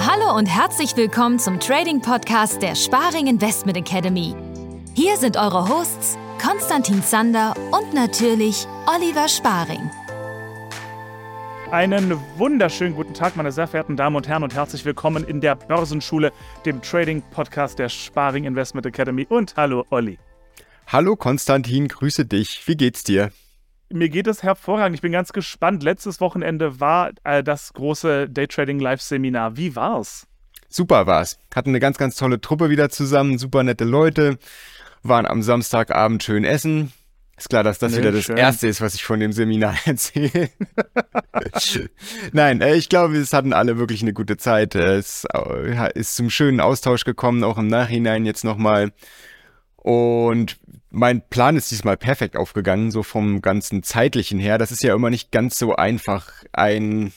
Hallo und herzlich willkommen zum Trading Podcast der Sparing Investment Academy. Hier sind eure Hosts Konstantin Zander und natürlich Oliver Sparing. Einen wunderschönen guten Tag, meine sehr verehrten Damen und Herren, und herzlich willkommen in der Börsenschule, dem Trading-Podcast der Sparing Investment Academy. Und hallo, Olli. Hallo, Konstantin, grüße dich. Wie geht's dir? Mir geht es hervorragend. Ich bin ganz gespannt. Letztes Wochenende war äh, das große Daytrading Live-Seminar. Wie war's? Super war's. Hatten eine ganz, ganz tolle Truppe wieder zusammen, super nette Leute, waren am Samstagabend schön essen, ist klar, dass das nee, wieder das schön. Erste ist, was ich von dem Seminar erzähle. Nein, äh, ich glaube, es hatten alle wirklich eine gute Zeit. Es äh, ist zum schönen Austausch gekommen, auch im Nachhinein jetzt nochmal. Und mein Plan ist diesmal perfekt aufgegangen, so vom ganzen zeitlichen her. Das ist ja immer nicht ganz so einfach, ein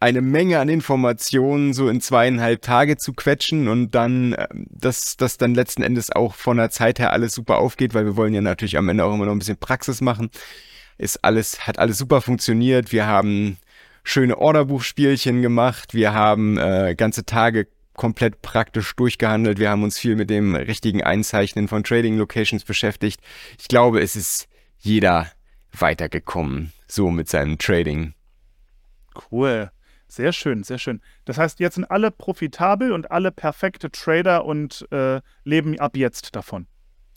eine Menge an Informationen so in zweieinhalb Tage zu quetschen und dann, äh, dass das dann letzten Endes auch von der Zeit her alles super aufgeht, weil wir wollen ja natürlich am Ende auch immer noch ein bisschen Praxis machen. Ist alles, hat alles super funktioniert. Wir haben schöne Orderbuchspielchen gemacht. Wir haben äh, ganze Tage komplett praktisch durchgehandelt. Wir haben uns viel mit dem richtigen Einzeichnen von Trading Locations beschäftigt. Ich glaube, es ist jeder weitergekommen, so mit seinem Trading. Cool. Sehr schön, sehr schön. Das heißt, jetzt sind alle profitabel und alle perfekte Trader und äh, leben ab jetzt davon.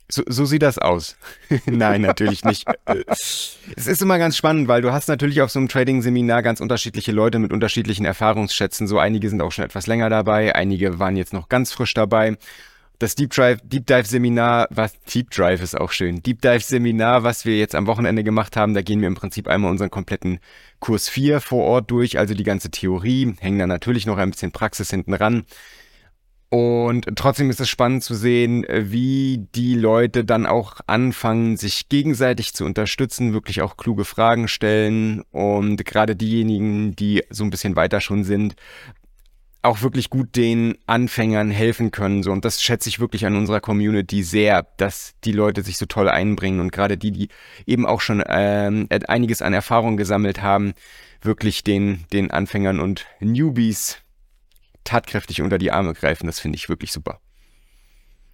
So, so sieht das aus. Nein, natürlich nicht. es ist immer ganz spannend, weil du hast natürlich auf so einem Trading-Seminar ganz unterschiedliche Leute mit unterschiedlichen Erfahrungsschätzen. So einige sind auch schon etwas länger dabei, einige waren jetzt noch ganz frisch dabei das Deep Drive, Deep Dive Seminar, was Deep Drive ist auch schön. Deep Dive Seminar, was wir jetzt am Wochenende gemacht haben, da gehen wir im Prinzip einmal unseren kompletten Kurs 4 vor Ort durch, also die ganze Theorie, hängen da natürlich noch ein bisschen Praxis hinten ran. Und trotzdem ist es spannend zu sehen, wie die Leute dann auch anfangen, sich gegenseitig zu unterstützen, wirklich auch kluge Fragen stellen und gerade diejenigen, die so ein bisschen weiter schon sind, auch wirklich gut den Anfängern helfen können. So. Und das schätze ich wirklich an unserer Community sehr, dass die Leute sich so toll einbringen und gerade die, die eben auch schon ähm, einiges an Erfahrung gesammelt haben, wirklich den, den Anfängern und Newbies tatkräftig unter die Arme greifen. Das finde ich wirklich super.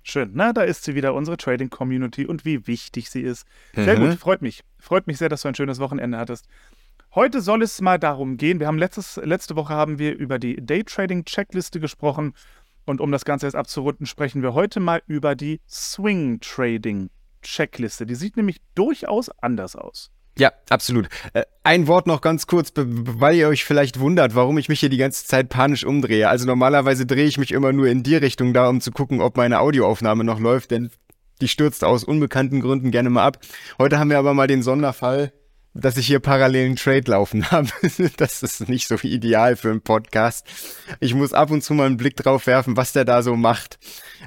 Schön. Na, da ist sie wieder, unsere Trading Community und wie wichtig sie ist. Sehr mhm. gut, freut mich. Freut mich sehr, dass du ein schönes Wochenende hattest. Heute soll es mal darum gehen. Wir haben letztes, letzte Woche haben wir über die Daytrading-Checkliste gesprochen. Und um das Ganze jetzt abzurunden, sprechen wir heute mal über die Swing Trading Checkliste. Die sieht nämlich durchaus anders aus. Ja, absolut. Äh, ein Wort noch ganz kurz, weil ihr euch vielleicht wundert, warum ich mich hier die ganze Zeit panisch umdrehe. Also normalerweise drehe ich mich immer nur in die Richtung da, um zu gucken, ob meine Audioaufnahme noch läuft, denn die stürzt aus unbekannten Gründen gerne mal ab. Heute haben wir aber mal den Sonderfall, dass ich hier parallelen Trade laufen habe. das ist nicht so ideal für einen Podcast. Ich muss ab und zu mal einen Blick drauf werfen, was der da so macht.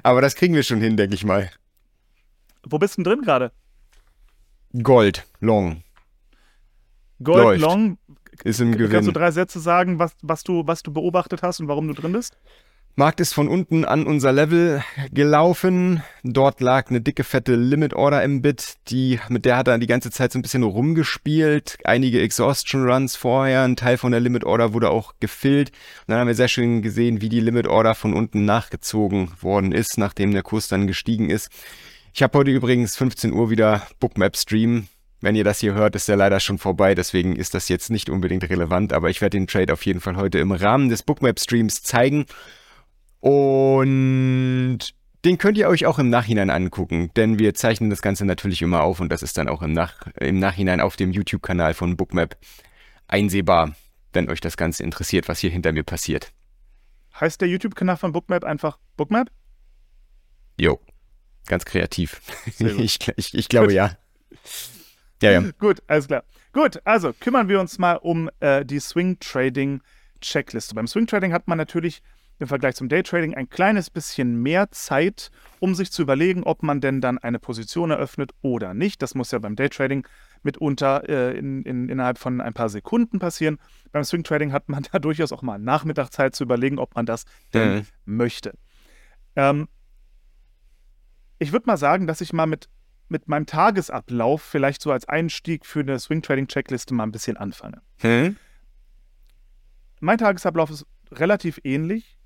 Aber das kriegen wir schon hin, denke ich mal. Wo bist du denn drin gerade? Gold, Long. Gold, Läuft. Long. Ist im Gewinn. Kannst du drei Sätze sagen, was, was, du, was du beobachtet hast und warum du drin bist? Markt ist von unten an unser Level gelaufen. Dort lag eine dicke, fette Limit Order im Bit. Die, mit der hat er die ganze Zeit so ein bisschen rumgespielt. Einige Exhaustion Runs vorher. Ein Teil von der Limit Order wurde auch gefüllt. Und dann haben wir sehr schön gesehen, wie die Limit Order von unten nachgezogen worden ist, nachdem der Kurs dann gestiegen ist. Ich habe heute übrigens 15 Uhr wieder Bookmap Stream. Wenn ihr das hier hört, ist der leider schon vorbei, deswegen ist das jetzt nicht unbedingt relevant, aber ich werde den Trade auf jeden Fall heute im Rahmen des Bookmap Streams zeigen. Und den könnt ihr euch auch im Nachhinein angucken, denn wir zeichnen das Ganze natürlich immer auf und das ist dann auch im, Nach im Nachhinein auf dem YouTube-Kanal von Bookmap einsehbar, wenn euch das Ganze interessiert, was hier hinter mir passiert. Heißt der YouTube-Kanal von Bookmap einfach Bookmap? Jo, ganz kreativ. Ich, ich, ich, glaube Gut. ja. Ja, ja. Gut, alles klar. Gut, also kümmern wir uns mal um äh, die Swing Trading Checkliste. Beim Swing Trading hat man natürlich im Vergleich zum Daytrading ein kleines bisschen mehr Zeit, um sich zu überlegen, ob man denn dann eine Position eröffnet oder nicht. Das muss ja beim Daytrading mitunter äh, in, in, innerhalb von ein paar Sekunden passieren. Beim Swing Trading hat man da durchaus auch mal Nachmittagszeit zu überlegen, ob man das denn mhm. möchte. Ähm, ich würde mal sagen, dass ich mal mit mit meinem Tagesablauf vielleicht so als Einstieg für eine Swing Trading Checkliste mal ein bisschen anfange. Hm? Mein Tagesablauf ist relativ ähnlich.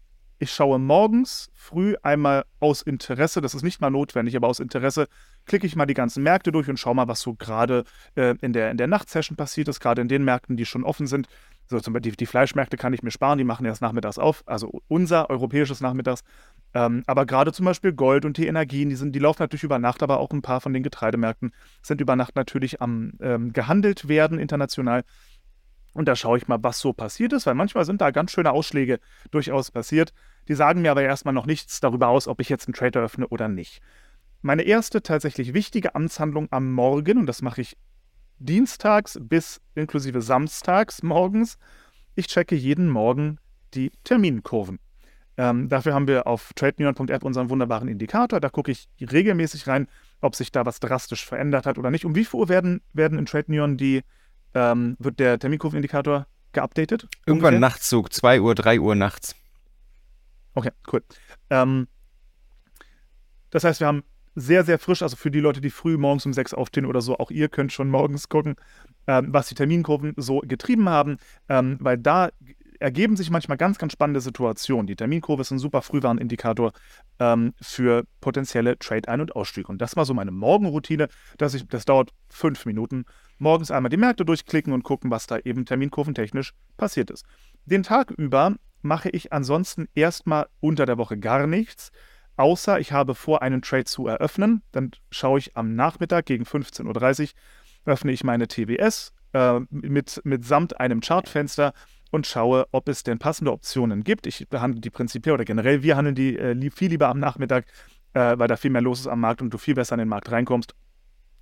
Ich schaue morgens früh einmal aus Interesse, das ist nicht mal notwendig, aber aus Interesse klicke ich mal die ganzen Märkte durch und schaue mal, was so gerade äh, in der, in der Nachtsession passiert ist, gerade in den Märkten, die schon offen sind. So zum Beispiel die, die Fleischmärkte kann ich mir sparen, die machen erst nachmittags auf, also unser europäisches Nachmittags. Ähm, aber gerade zum Beispiel Gold und die Energien, die, sind, die laufen natürlich über Nacht, aber auch ein paar von den Getreidemärkten sind über Nacht natürlich am ähm, gehandelt werden international. Und da schaue ich mal, was so passiert ist, weil manchmal sind da ganz schöne Ausschläge durchaus passiert. Die sagen mir aber erstmal noch nichts darüber aus, ob ich jetzt einen Trade eröffne oder nicht. Meine erste tatsächlich wichtige Amtshandlung am Morgen, und das mache ich dienstags bis inklusive samstags morgens, ich checke jeden Morgen die Terminkurven. Ähm, dafür haben wir auf tradeneon.app unseren wunderbaren Indikator. Da gucke ich regelmäßig rein, ob sich da was drastisch verändert hat oder nicht. Um wie viel Uhr werden, werden in TradeNeon die ähm, wird der Terminkurvenindikator geupdatet? Irgendwann ungefähr? nachts so 2 Uhr, 3 Uhr nachts. Okay, cool. Ähm, das heißt, wir haben sehr, sehr frisch, also für die Leute, die früh morgens um 6 aufstehen oder so, auch ihr könnt schon morgens gucken, ähm, was die Terminkurven so getrieben haben, ähm, weil da ergeben sich manchmal ganz, ganz spannende Situationen. Die Terminkurve ist ein super Frühwarnindikator ähm, für potenzielle Trade-Ein- und Ausstiege. Und das war so meine Morgenroutine, dass ich, das dauert fünf Minuten, morgens einmal die Märkte durchklicken und gucken, was da eben terminkurventechnisch passiert ist. Den Tag über mache ich ansonsten erstmal unter der Woche gar nichts, außer ich habe vor, einen Trade zu eröffnen. Dann schaue ich am Nachmittag gegen 15.30 Uhr, öffne ich meine TWS äh, mit, mitsamt einem Chartfenster und schaue, ob es denn passende Optionen gibt. Ich behandle die prinzipiell oder generell, wir handeln die äh, viel lieber am Nachmittag, äh, weil da viel mehr los ist am Markt und du viel besser in den Markt reinkommst.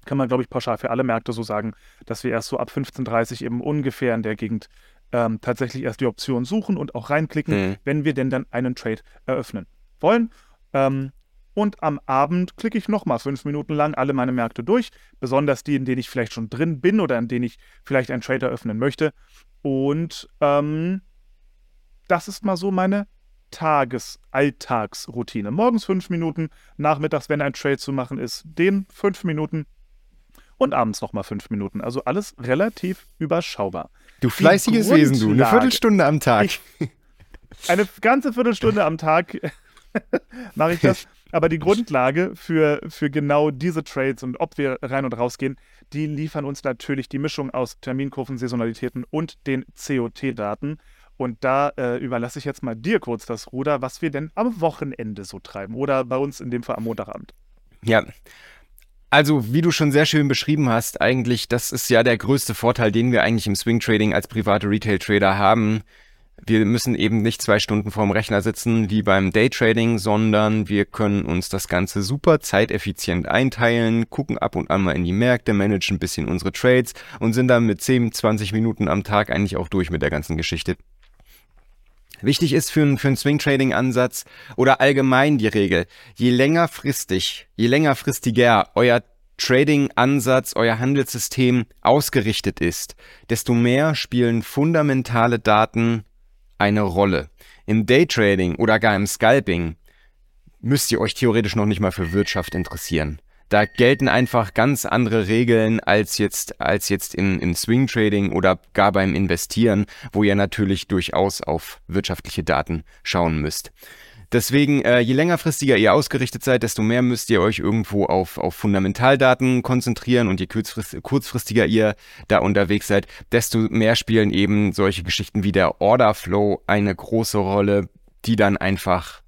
Kann man, glaube ich, pauschal für alle Märkte so sagen, dass wir erst so ab 15.30 Uhr eben ungefähr in der Gegend ähm, tatsächlich erst die Option suchen und auch reinklicken, mhm. wenn wir denn dann einen Trade eröffnen wollen. Ähm, und am Abend klicke ich nochmal fünf Minuten lang alle meine Märkte durch, besonders die, in denen ich vielleicht schon drin bin oder in denen ich vielleicht einen Trade eröffnen möchte. Und ähm, das ist mal so meine Tages-Alltagsroutine. Morgens fünf Minuten, nachmittags, wenn ein Trade zu machen ist, den fünf Minuten und abends nochmal fünf Minuten. Also alles relativ überschaubar. Du fleißiges Wesen, du. Eine Viertelstunde am Tag. Ich, eine ganze Viertelstunde am Tag mache ich das. Aber die Grundlage für, für genau diese Trades und ob wir rein und rausgehen, die liefern uns natürlich die Mischung aus Terminkurven, Saisonalitäten und den COT-Daten. Und da äh, überlasse ich jetzt mal dir kurz das Ruder, was wir denn am Wochenende so treiben oder bei uns in dem Fall am Montagabend. Ja. Also, wie du schon sehr schön beschrieben hast, eigentlich, das ist ja der größte Vorteil, den wir eigentlich im Swing Trading als private Retail Trader haben. Wir müssen eben nicht zwei Stunden vorm Rechner sitzen wie beim Daytrading, sondern wir können uns das Ganze super zeiteffizient einteilen, gucken ab und an mal in die Märkte, managen ein bisschen unsere Trades und sind dann mit 10, 20 Minuten am Tag eigentlich auch durch mit der ganzen Geschichte. Wichtig ist für, für einen Swing-Trading-Ansatz oder allgemein die Regel, je längerfristig, je längerfristiger euer Trading-Ansatz, euer Handelssystem ausgerichtet ist, desto mehr spielen fundamentale Daten eine Rolle. Im Daytrading oder gar im Scalping müsst ihr euch theoretisch noch nicht mal für Wirtschaft interessieren. Da gelten einfach ganz andere Regeln als jetzt, als jetzt in, im Swing Trading oder gar beim Investieren, wo ihr natürlich durchaus auf wirtschaftliche Daten schauen müsst. Deswegen, äh, je längerfristiger ihr ausgerichtet seid, desto mehr müsst ihr euch irgendwo auf, auf Fundamentaldaten konzentrieren und je kurzfrist, kurzfristiger ihr da unterwegs seid, desto mehr spielen eben solche Geschichten wie der Order Flow eine große Rolle, die dann einfach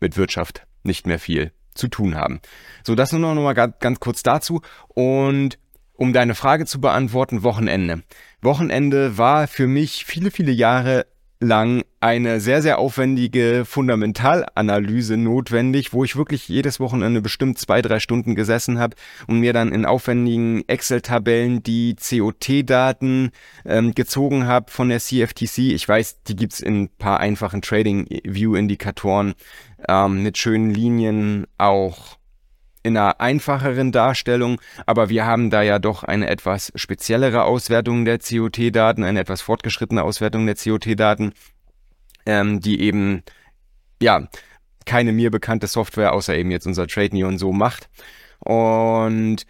mit Wirtschaft nicht mehr viel zu tun haben. So, das nur noch mal ganz kurz dazu und um deine Frage zu beantworten, Wochenende. Wochenende war für mich viele, viele Jahre lang eine sehr, sehr aufwendige Fundamentalanalyse notwendig, wo ich wirklich jedes Wochenende bestimmt zwei, drei Stunden gesessen habe und mir dann in aufwendigen Excel-Tabellen die COT-Daten ähm, gezogen habe von der CFTC. Ich weiß, die gibt's in ein paar einfachen Trading-View-Indikatoren ähm, mit schönen Linien auch in einer einfacheren Darstellung, aber wir haben da ja doch eine etwas speziellere Auswertung der COT-Daten, eine etwas fortgeschrittene Auswertung der COT-Daten, ähm, die eben, ja, keine mir bekannte Software, außer eben jetzt unser Trade Neon so macht. Und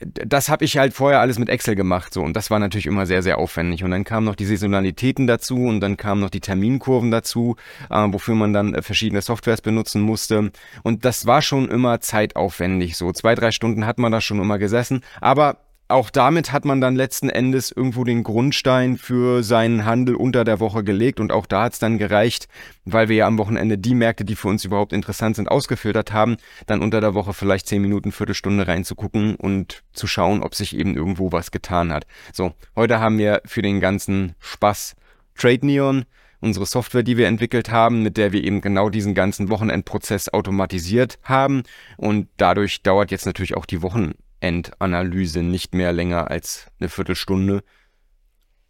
das habe ich halt vorher alles mit Excel gemacht so. Und das war natürlich immer sehr sehr aufwendig. Und dann kamen noch die Saisonalitäten dazu und dann kamen noch die Terminkurven dazu, äh, wofür man dann äh, verschiedene Softwares benutzen musste. Und das war schon immer zeitaufwendig so. Zwei drei Stunden hat man da schon immer gesessen, aber auch damit hat man dann letzten Endes irgendwo den Grundstein für seinen Handel unter der Woche gelegt und auch da hat es dann gereicht, weil wir ja am Wochenende die Märkte, die für uns überhaupt interessant sind, ausgefiltert haben, dann unter der Woche vielleicht zehn Minuten, Viertelstunde reinzugucken und zu schauen, ob sich eben irgendwo was getan hat. So, heute haben wir für den ganzen Spaß Trade Neon, unsere Software, die wir entwickelt haben, mit der wir eben genau diesen ganzen Wochenendprozess automatisiert haben und dadurch dauert jetzt natürlich auch die Wochen Endanalyse nicht mehr länger als eine Viertelstunde.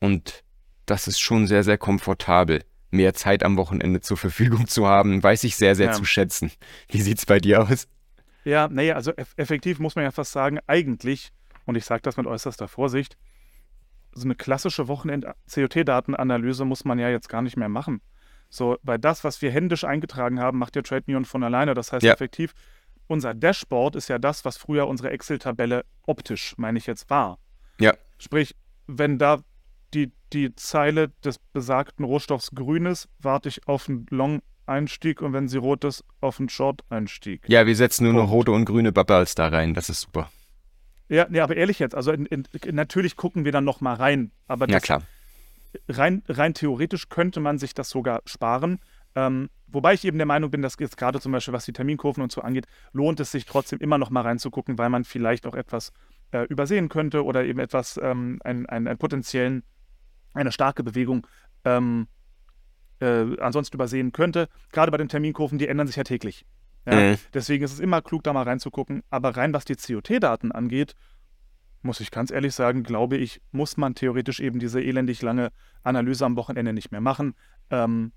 Und das ist schon sehr, sehr komfortabel. Mehr Zeit am Wochenende zur Verfügung zu haben, weiß ich sehr, sehr ja. zu schätzen. Wie sieht es bei dir aus? Ja, naja, also eff effektiv muss man ja fast sagen, eigentlich, und ich sage das mit äußerster Vorsicht, so eine klassische Wochenend-COT-Datenanalyse muss man ja jetzt gar nicht mehr machen. So, weil das, was wir händisch eingetragen haben, macht ja TradeNeon von alleine. Das heißt ja. effektiv, unser Dashboard ist ja das, was früher unsere Excel-Tabelle optisch, meine ich jetzt, war. Ja. Sprich, wenn da die, die Zeile des besagten Rohstoffs grün ist, warte ich auf einen Long-Einstieg und wenn sie rot ist, auf einen Short-Einstieg. Ja, wir setzen nur Punkt. noch rote und grüne Bubbles da rein, das ist super. Ja, nee, aber ehrlich jetzt, also in, in, natürlich gucken wir dann noch mal rein, aber das, ja, klar. Rein, rein theoretisch könnte man sich das sogar sparen, ähm, wobei ich eben der Meinung bin, dass jetzt gerade zum Beispiel, was die Terminkurven und so angeht, lohnt es sich trotzdem immer noch mal reinzugucken, weil man vielleicht auch etwas äh, übersehen könnte oder eben etwas, ähm, einen, einen, einen potenziellen, eine starke Bewegung ähm, äh, ansonsten übersehen könnte. Gerade bei den Terminkurven, die ändern sich ja täglich. Ja? Mhm. Deswegen ist es immer klug, da mal reinzugucken. Aber rein was die COT-Daten angeht, muss ich ganz ehrlich sagen, glaube ich, muss man theoretisch eben diese elendig lange Analyse am Wochenende nicht mehr machen. Ähm,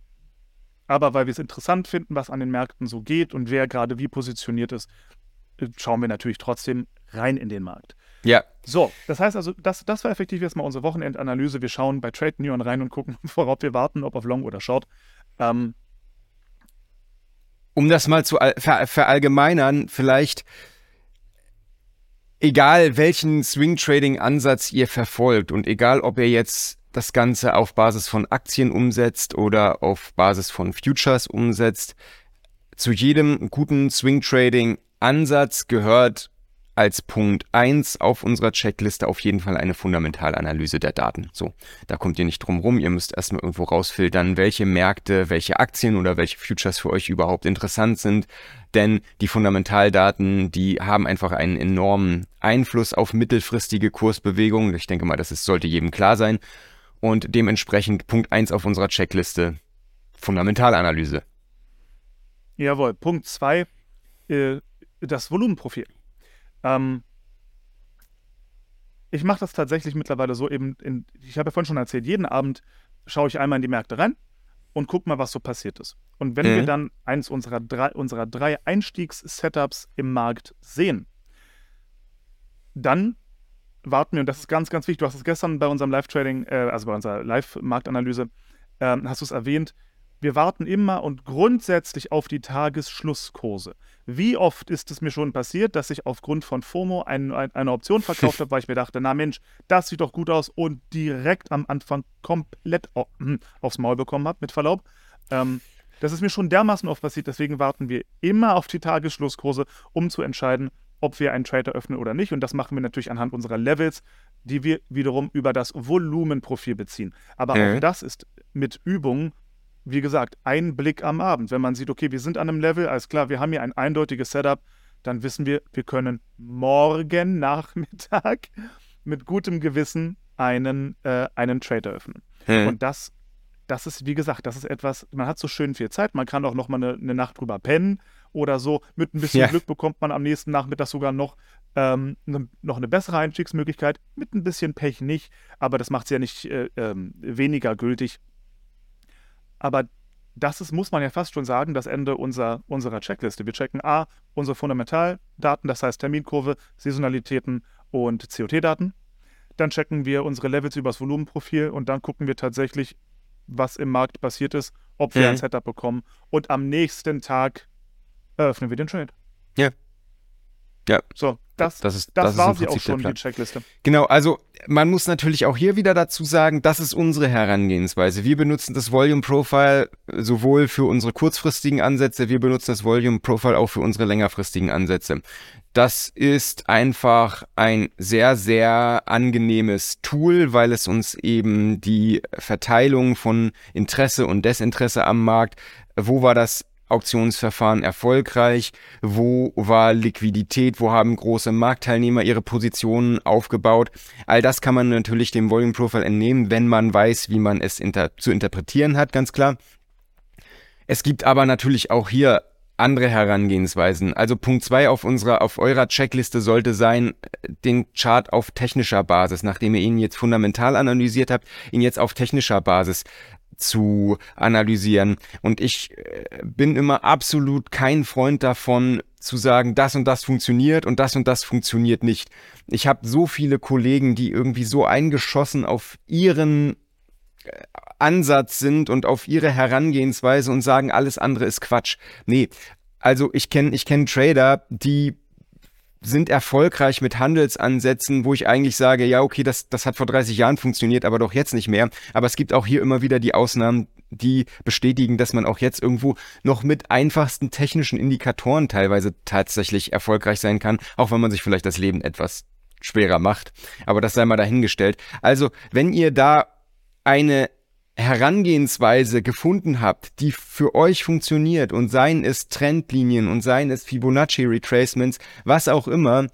aber weil wir es interessant finden, was an den Märkten so geht und wer gerade wie positioniert ist, äh, schauen wir natürlich trotzdem rein in den Markt. Ja. So, das heißt also, das, das war effektiv jetzt mal unsere Wochenendanalyse. Wir schauen bei Trade Neon rein und gucken, worauf wir warten, ob auf Long oder Short. Ähm, um das mal zu ver verallgemeinern, vielleicht egal welchen Swing Trading Ansatz ihr verfolgt und egal ob ihr jetzt das Ganze auf Basis von Aktien umsetzt oder auf Basis von Futures umsetzt. Zu jedem guten Swing Trading Ansatz gehört als Punkt 1 auf unserer Checkliste auf jeden Fall eine Fundamentalanalyse der Daten. So, da kommt ihr nicht drum rum. Ihr müsst erstmal irgendwo rausfiltern, welche Märkte, welche Aktien oder welche Futures für euch überhaupt interessant sind. Denn die Fundamentaldaten, die haben einfach einen enormen Einfluss auf mittelfristige Kursbewegungen. Ich denke mal, das ist, sollte jedem klar sein und dementsprechend Punkt 1 auf unserer Checkliste Fundamentalanalyse. Jawohl, Punkt 2, äh, das Volumenprofil. Ähm, ich mache das tatsächlich mittlerweile so eben, in, ich habe ja vorhin schon erzählt, jeden Abend schaue ich einmal in die Märkte rein und gucke mal, was so passiert ist. Und wenn mhm. wir dann eins unserer drei, unserer drei Einstiegs-Setups im Markt sehen, dann warten wir, und das ist ganz, ganz wichtig, du hast es gestern bei unserem Live-Trading, äh, also bei unserer Live-Marktanalyse, äh, hast du es erwähnt, wir warten immer und grundsätzlich auf die Tagesschlusskurse. Wie oft ist es mir schon passiert, dass ich aufgrund von FOMO ein, ein, eine Option verkauft habe, weil ich mir dachte, na Mensch, das sieht doch gut aus und direkt am Anfang komplett hm, aufs Maul bekommen habe, mit Verlaub. Ähm, das ist mir schon dermaßen oft passiert, deswegen warten wir immer auf die Tagesschlusskurse, um zu entscheiden, ob wir einen Trade öffnen oder nicht. Und das machen wir natürlich anhand unserer Levels, die wir wiederum über das Volumenprofil beziehen. Aber mhm. auch das ist mit Übungen, wie gesagt, ein Blick am Abend. Wenn man sieht, okay, wir sind an einem Level, alles klar, wir haben hier ein eindeutiges Setup, dann wissen wir, wir können morgen Nachmittag mit gutem Gewissen einen, äh, einen Trade eröffnen. Mhm. Und das, das ist, wie gesagt, das ist etwas, man hat so schön viel Zeit, man kann auch noch mal eine, eine Nacht drüber pennen oder so. Mit ein bisschen ja. Glück bekommt man am nächsten Nachmittag sogar noch, ähm, ne, noch eine bessere Einstiegsmöglichkeit. Mit ein bisschen Pech nicht, aber das macht es ja nicht äh, äh, weniger gültig. Aber das ist, muss man ja fast schon sagen, das Ende unserer, unserer Checkliste. Wir checken A, unsere Fundamentaldaten, das heißt Terminkurve, Saisonalitäten und COT-Daten. Dann checken wir unsere Levels übers Volumenprofil und dann gucken wir tatsächlich, was im Markt passiert ist, ob wir mhm. ein Setup bekommen. Und am nächsten Tag eröffnen wir den Trade. Ja. Ja. So, das, das, ist, das, das war sie auch schon, die Checkliste. Genau, also man muss natürlich auch hier wieder dazu sagen, das ist unsere Herangehensweise. Wir benutzen das Volume Profile sowohl für unsere kurzfristigen Ansätze, wir benutzen das Volume Profile auch für unsere längerfristigen Ansätze. Das ist einfach ein sehr, sehr angenehmes Tool, weil es uns eben die Verteilung von Interesse und Desinteresse am Markt, wo war das Auktionsverfahren erfolgreich? Wo war Liquidität? Wo haben große Marktteilnehmer ihre Positionen aufgebaut? All das kann man natürlich dem Volume Profile entnehmen, wenn man weiß, wie man es inter zu interpretieren hat, ganz klar. Es gibt aber natürlich auch hier andere Herangehensweisen. Also Punkt zwei auf unserer, auf eurer Checkliste sollte sein, den Chart auf technischer Basis, nachdem ihr ihn jetzt fundamental analysiert habt, ihn jetzt auf technischer Basis zu analysieren. Und ich äh, bin immer absolut kein Freund davon, zu sagen, das und das funktioniert und das und das funktioniert nicht. Ich habe so viele Kollegen, die irgendwie so eingeschossen auf ihren Ansatz sind und auf ihre Herangehensweise und sagen, alles andere ist Quatsch. Nee, also ich kenne ich kenn Trader, die sind erfolgreich mit Handelsansätzen, wo ich eigentlich sage, ja, okay, das, das hat vor 30 Jahren funktioniert, aber doch jetzt nicht mehr. Aber es gibt auch hier immer wieder die Ausnahmen, die bestätigen, dass man auch jetzt irgendwo noch mit einfachsten technischen Indikatoren teilweise tatsächlich erfolgreich sein kann, auch wenn man sich vielleicht das Leben etwas schwerer macht. Aber das sei mal dahingestellt. Also, wenn ihr da eine Herangehensweise gefunden habt, die für euch funktioniert und seien es Trendlinien und seien es Fibonacci Retracements, was auch immer,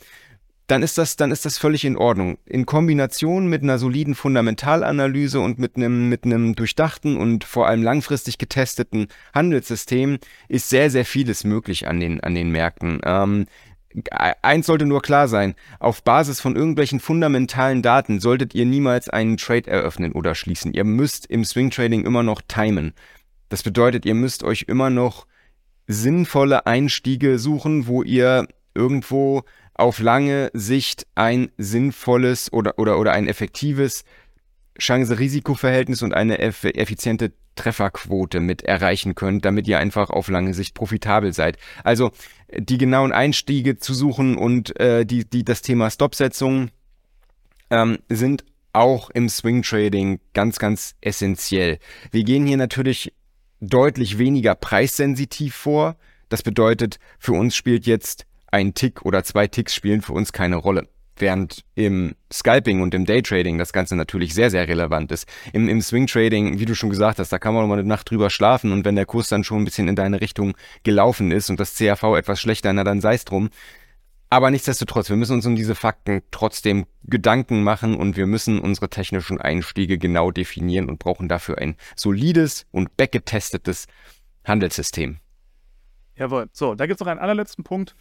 dann ist das, dann ist das völlig in Ordnung. In Kombination mit einer soliden Fundamentalanalyse und mit einem, mit einem durchdachten und vor allem langfristig getesteten Handelssystem ist sehr, sehr vieles möglich an den, an den Märkten. Ähm, eins sollte nur klar sein, auf Basis von irgendwelchen fundamentalen Daten solltet ihr niemals einen Trade eröffnen oder schließen. Ihr müsst im Swing Trading immer noch timen. Das bedeutet, ihr müsst euch immer noch sinnvolle Einstiege suchen, wo ihr irgendwo auf lange Sicht ein sinnvolles oder, oder, oder ein effektives Chance-Risiko-Verhältnis und eine effiziente Trefferquote mit erreichen könnt, damit ihr einfach auf lange Sicht profitabel seid. Also die genauen Einstiege zu suchen und äh, die, die, das Thema Stopsetzung ähm, sind auch im Swing Trading ganz, ganz essentiell. Wir gehen hier natürlich deutlich weniger preissensitiv vor. Das bedeutet, für uns spielt jetzt ein Tick oder zwei Ticks spielen für uns keine Rolle. Während im Scalping und im Daytrading das Ganze natürlich sehr, sehr relevant ist. Im, im Swing Trading, wie du schon gesagt hast, da kann man mal eine Nacht drüber schlafen und wenn der Kurs dann schon ein bisschen in deine Richtung gelaufen ist und das CAV etwas schlechter, na dann sei es drum. Aber nichtsdestotrotz, wir müssen uns um diese Fakten trotzdem Gedanken machen und wir müssen unsere technischen Einstiege genau definieren und brauchen dafür ein solides und backgetestetes Handelssystem. Jawohl. So, da gibt es noch einen allerletzten Punkt.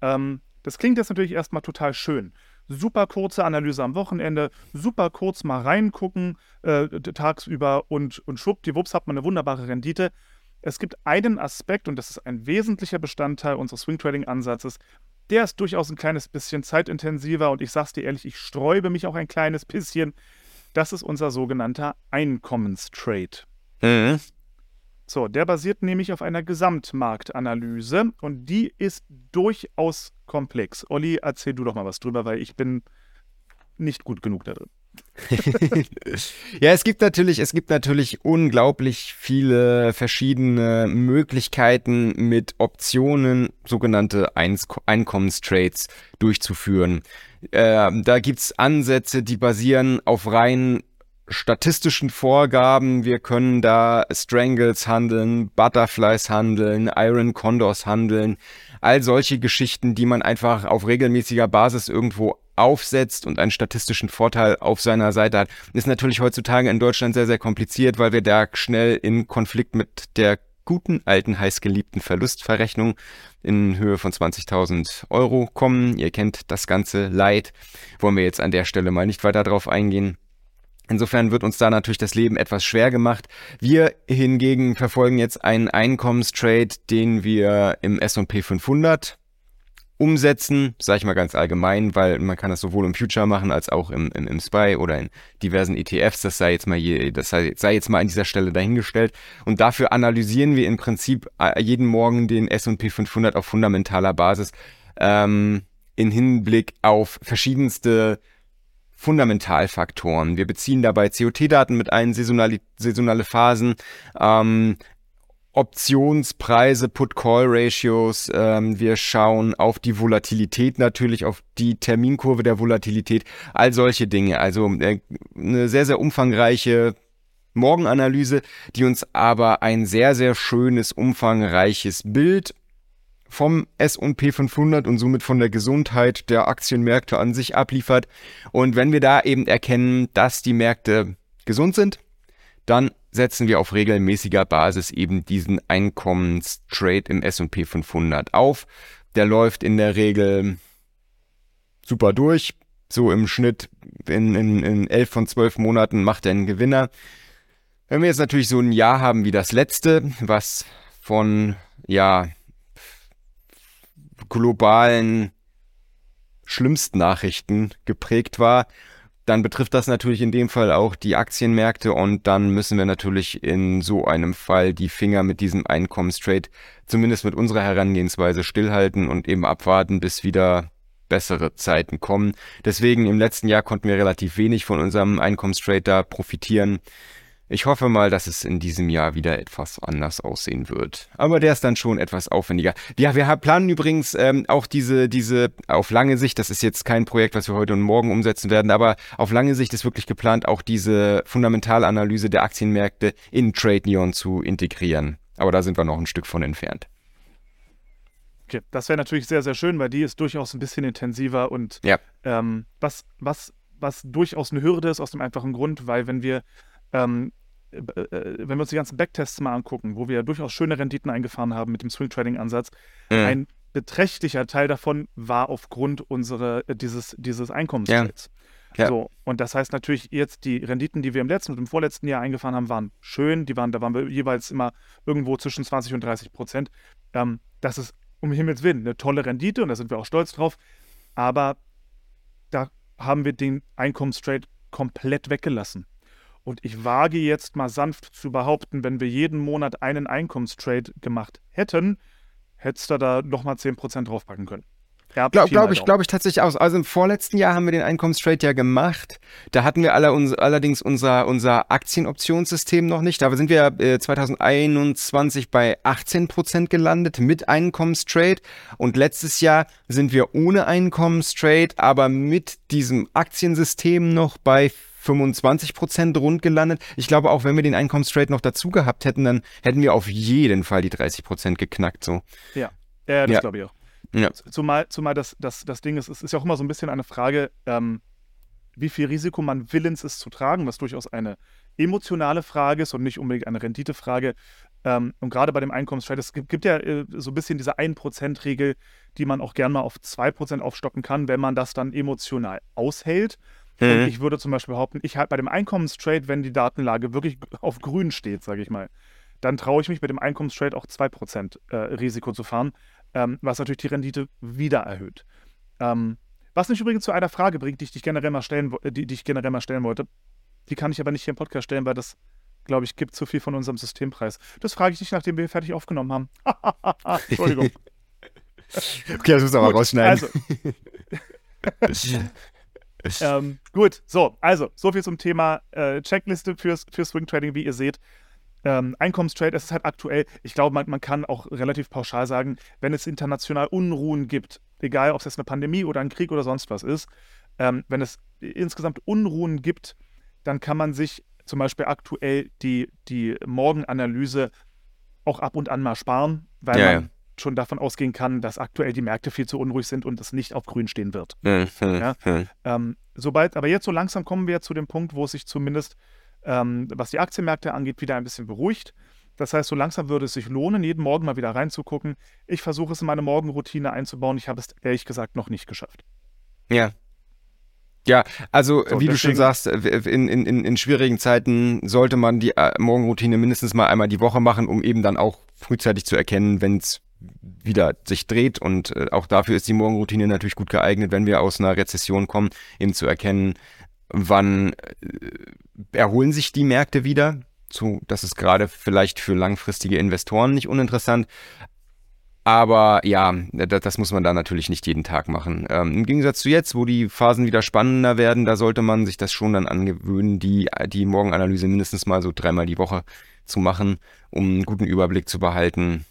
Ähm, das klingt jetzt natürlich erstmal total schön super kurze Analyse am Wochenende, super kurz mal reingucken äh, tagsüber und, und schwuppdiwupps hat man eine wunderbare Rendite. Es gibt einen Aspekt, und das ist ein wesentlicher Bestandteil unseres Swing Trading Ansatzes, der ist durchaus ein kleines bisschen zeitintensiver und ich sag's dir ehrlich, ich sträube mich auch ein kleines bisschen. Das ist unser sogenannter Einkommenstrade. Mhm. So, der basiert nämlich auf einer Gesamtmarktanalyse und die ist durchaus komplex. Olli, erzähl du doch mal was drüber, weil ich bin nicht gut genug da drin. ja, es gibt natürlich, es gibt natürlich unglaublich viele verschiedene Möglichkeiten mit Optionen, sogenannte Einkommenstrades durchzuführen. Äh, da gibt's Ansätze, die basieren auf rein statistischen Vorgaben. Wir können da Strangles handeln, Butterflies handeln, Iron Condors handeln. All solche Geschichten, die man einfach auf regelmäßiger Basis irgendwo aufsetzt und einen statistischen Vorteil auf seiner Seite hat, ist natürlich heutzutage in Deutschland sehr, sehr kompliziert, weil wir da schnell in Konflikt mit der guten alten heißgeliebten Verlustverrechnung in Höhe von 20.000 Euro kommen. Ihr kennt das ganze Leid. Wollen wir jetzt an der Stelle mal nicht weiter drauf eingehen. Insofern wird uns da natürlich das Leben etwas schwer gemacht. Wir hingegen verfolgen jetzt einen Einkommenstrade, den wir im S&P 500 umsetzen, sage ich mal ganz allgemein, weil man kann das sowohl im Future machen als auch im, im, im SPY oder in diversen ETFs. Das sei jetzt mal je, das sei, sei jetzt mal an dieser Stelle dahingestellt. Und dafür analysieren wir im Prinzip äh, jeden Morgen den S&P 500 auf fundamentaler Basis. Ähm, in Hinblick auf verschiedenste Fundamentalfaktoren. Wir beziehen dabei COT-Daten mit ein, saisonale, saisonale Phasen, ähm, Optionspreise, Put-Call-Ratios. Ähm, wir schauen auf die Volatilität natürlich, auf die Terminkurve der Volatilität, all solche Dinge. Also äh, eine sehr, sehr umfangreiche Morgenanalyse, die uns aber ein sehr, sehr schönes, umfangreiches Bild vom S&P 500 und somit von der Gesundheit der Aktienmärkte an sich abliefert. Und wenn wir da eben erkennen, dass die Märkte gesund sind, dann setzen wir auf regelmäßiger Basis eben diesen Einkommenstrade im S&P 500 auf. Der läuft in der Regel super durch. So im Schnitt in, in, in 11 von 12 Monaten macht er einen Gewinner. Wenn wir jetzt natürlich so ein Jahr haben wie das letzte, was von, ja, globalen schlimmsten Nachrichten geprägt war, dann betrifft das natürlich in dem Fall auch die Aktienmärkte und dann müssen wir natürlich in so einem Fall die Finger mit diesem Einkommenstrade zumindest mit unserer Herangehensweise stillhalten und eben abwarten, bis wieder bessere Zeiten kommen. Deswegen im letzten Jahr konnten wir relativ wenig von unserem Einkommenstrade da profitieren. Ich hoffe mal, dass es in diesem Jahr wieder etwas anders aussehen wird. Aber der ist dann schon etwas aufwendiger. Ja, wir planen übrigens ähm, auch diese, diese auf lange Sicht, das ist jetzt kein Projekt, was wir heute und morgen umsetzen werden, aber auf lange Sicht ist wirklich geplant, auch diese Fundamentalanalyse der Aktienmärkte in Trade Neon zu integrieren. Aber da sind wir noch ein Stück von entfernt. Okay, das wäre natürlich sehr, sehr schön, weil die ist durchaus ein bisschen intensiver und ja. ähm, was, was, was durchaus eine Hürde ist, aus dem einfachen Grund, weil wenn wir ähm, äh, äh, wenn wir uns die ganzen Backtests mal angucken, wo wir ja durchaus schöne Renditen eingefahren haben mit dem Swing Trading Ansatz, mhm. ein beträchtlicher Teil davon war aufgrund unserer äh, dieses dieses Einkommenstrades. Ja. Ja. So, und das heißt natürlich jetzt die Renditen, die wir im letzten und im vorletzten Jahr eingefahren haben, waren schön. Die waren, da waren wir jeweils immer irgendwo zwischen 20 und 30 Prozent. Ähm, das ist um Himmels Willen eine tolle Rendite und da sind wir auch stolz drauf. Aber da haben wir den Einkommenstrade komplett weggelassen. Und ich wage jetzt mal sanft zu behaupten, wenn wir jeden Monat einen Einkommenstrade gemacht hätten, hättest du da nochmal 10% draufpacken können. Glaube glaub ich, glaube ich tatsächlich aus. Also im vorletzten Jahr haben wir den Einkommenstrade ja gemacht. Da hatten wir alle uns, allerdings unser, unser Aktienoptionssystem noch nicht. Da sind wir äh, 2021 bei 18% gelandet mit Einkommenstrade. Und letztes Jahr sind wir ohne Einkommenstrade, aber mit diesem Aktiensystem noch bei 25 Prozent rund gelandet. Ich glaube, auch wenn wir den Einkommenstrade noch dazu gehabt hätten, dann hätten wir auf jeden Fall die 30 Prozent geknackt. So. Ja, ja das ja. glaube ich auch. Ja. Zumal, zumal das, das, das Ding ist, es ist ja auch immer so ein bisschen eine Frage, ähm, wie viel Risiko man willens ist zu tragen, was durchaus eine emotionale Frage ist und nicht unbedingt eine Renditefrage. Ähm, und gerade bei dem Einkommenstrade, es gibt, gibt ja äh, so ein bisschen diese 1%-Regel, die man auch gerne mal auf 2% aufstocken kann, wenn man das dann emotional aushält. Mhm. Und ich würde zum Beispiel behaupten, ich halt bei dem Einkommenstrade, wenn die Datenlage wirklich auf grün steht, sage ich mal, dann traue ich mich mit dem Einkommenstrade auch 2% äh, Risiko zu fahren, ähm, was natürlich die Rendite wieder erhöht. Ähm, was mich übrigens zu einer Frage bringt, die ich, dich generell mal stellen, die, die ich generell mal stellen wollte. Die kann ich aber nicht hier im Podcast stellen, weil das, glaube ich, gibt zu viel von unserem Systempreis. Das frage ich dich, nachdem wir fertig aufgenommen haben. Entschuldigung. okay, das muss aber rausschneiden. Also. ähm, gut, so, also, so viel zum Thema äh, Checkliste fürs, für Swing Trading, wie ihr seht. Ähm, Einkommenstrade, es ist halt aktuell, ich glaube, man, man kann auch relativ pauschal sagen, wenn es international Unruhen gibt, egal ob es jetzt eine Pandemie oder ein Krieg oder sonst was ist, ähm, wenn es insgesamt Unruhen gibt, dann kann man sich zum Beispiel aktuell die, die Morgenanalyse auch ab und an mal sparen, weil ja, man ja schon davon ausgehen kann, dass aktuell die Märkte viel zu unruhig sind und es nicht auf grün stehen wird. Mhm. Ja? Ähm, sobald, aber jetzt so langsam kommen wir zu dem Punkt, wo es sich zumindest, ähm, was die Aktienmärkte angeht, wieder ein bisschen beruhigt. Das heißt, so langsam würde es sich lohnen, jeden Morgen mal wieder reinzugucken. Ich versuche es in meine Morgenroutine einzubauen. Ich habe es ehrlich gesagt noch nicht geschafft. Ja, ja, also so, wie du schon sagst, in, in, in schwierigen Zeiten sollte man die äh, Morgenroutine mindestens mal einmal die Woche machen, um eben dann auch frühzeitig zu erkennen, wenn es wieder sich dreht und äh, auch dafür ist die Morgenroutine natürlich gut geeignet, wenn wir aus einer Rezession kommen, eben zu erkennen, wann äh, erholen sich die Märkte wieder. So, das ist gerade vielleicht für langfristige Investoren nicht uninteressant. Aber ja, das, das, muss man da natürlich nicht jeden Tag machen. Ähm, Im Gegensatz zu jetzt, wo die Phasen wieder spannender werden, da sollte man sich das schon dann angewöhnen, die, die Morgenanalyse mindestens mal so dreimal die Woche zu machen, um einen guten Überblick zu behalten.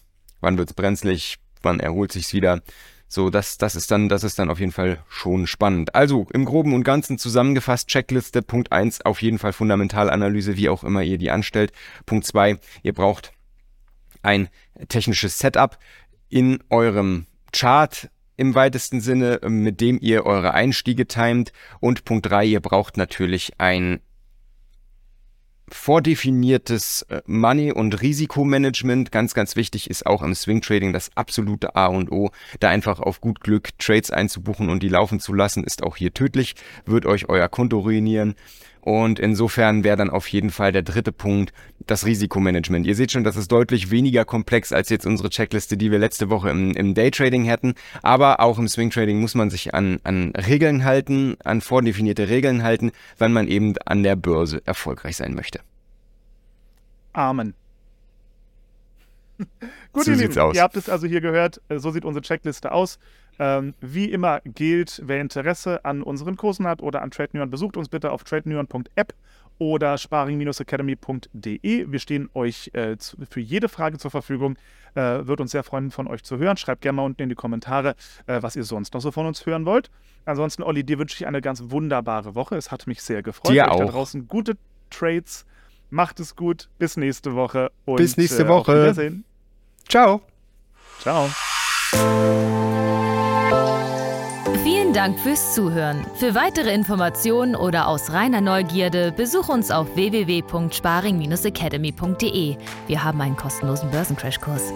Wann wird es brenzlig? Wann erholt sich's wieder? So, das, das ist dann, das ist dann auf jeden Fall schon spannend. Also, im Groben und Ganzen zusammengefasst, Checkliste, Punkt 1, auf jeden Fall Fundamentalanalyse, wie auch immer ihr die anstellt. Punkt 2, ihr braucht ein technisches Setup in eurem Chart im weitesten Sinne, mit dem ihr eure Einstiege timet. Und Punkt 3, ihr braucht natürlich ein vordefiniertes äh, Money- und Risikomanagement. Ganz, ganz wichtig ist auch im Swing Trading das absolute A und O. Da einfach auf gut Glück Trades einzubuchen und die laufen zu lassen, ist auch hier tödlich, wird euch euer Konto ruinieren. Und insofern wäre dann auf jeden Fall der dritte Punkt das Risikomanagement. Ihr seht schon, das ist deutlich weniger komplex als jetzt unsere Checkliste, die wir letzte Woche im, im Daytrading hätten. Aber auch im Swingtrading muss man sich an, an Regeln halten, an vordefinierte Regeln halten, wenn man eben an der Börse erfolgreich sein möchte. Amen. Gut, so ihr Lieben, aus. ihr habt es also hier gehört, äh, so sieht unsere Checkliste aus. Ähm, wie immer gilt, wer Interesse an unseren Kursen hat oder an TradeNeon, besucht uns bitte auf tradeneon.app oder sparing-academy.de. Wir stehen euch äh, für jede Frage zur Verfügung. Äh, wird uns sehr freuen, von euch zu hören. Schreibt gerne mal unten in die Kommentare, äh, was ihr sonst noch so von uns hören wollt. Ansonsten, Olli, dir wünsche ich eine ganz wunderbare Woche. Es hat mich sehr gefreut. Dir auch. da draußen gute Trades. Macht es gut. Bis nächste Woche. Und, Bis nächste Woche. Auf Wiedersehen. Ciao. Ciao. Dank fürs Zuhören. Für weitere Informationen oder aus reiner Neugierde besuch uns auf www.sparing-academy.de. Wir haben einen kostenlosen Börsencrashkurs.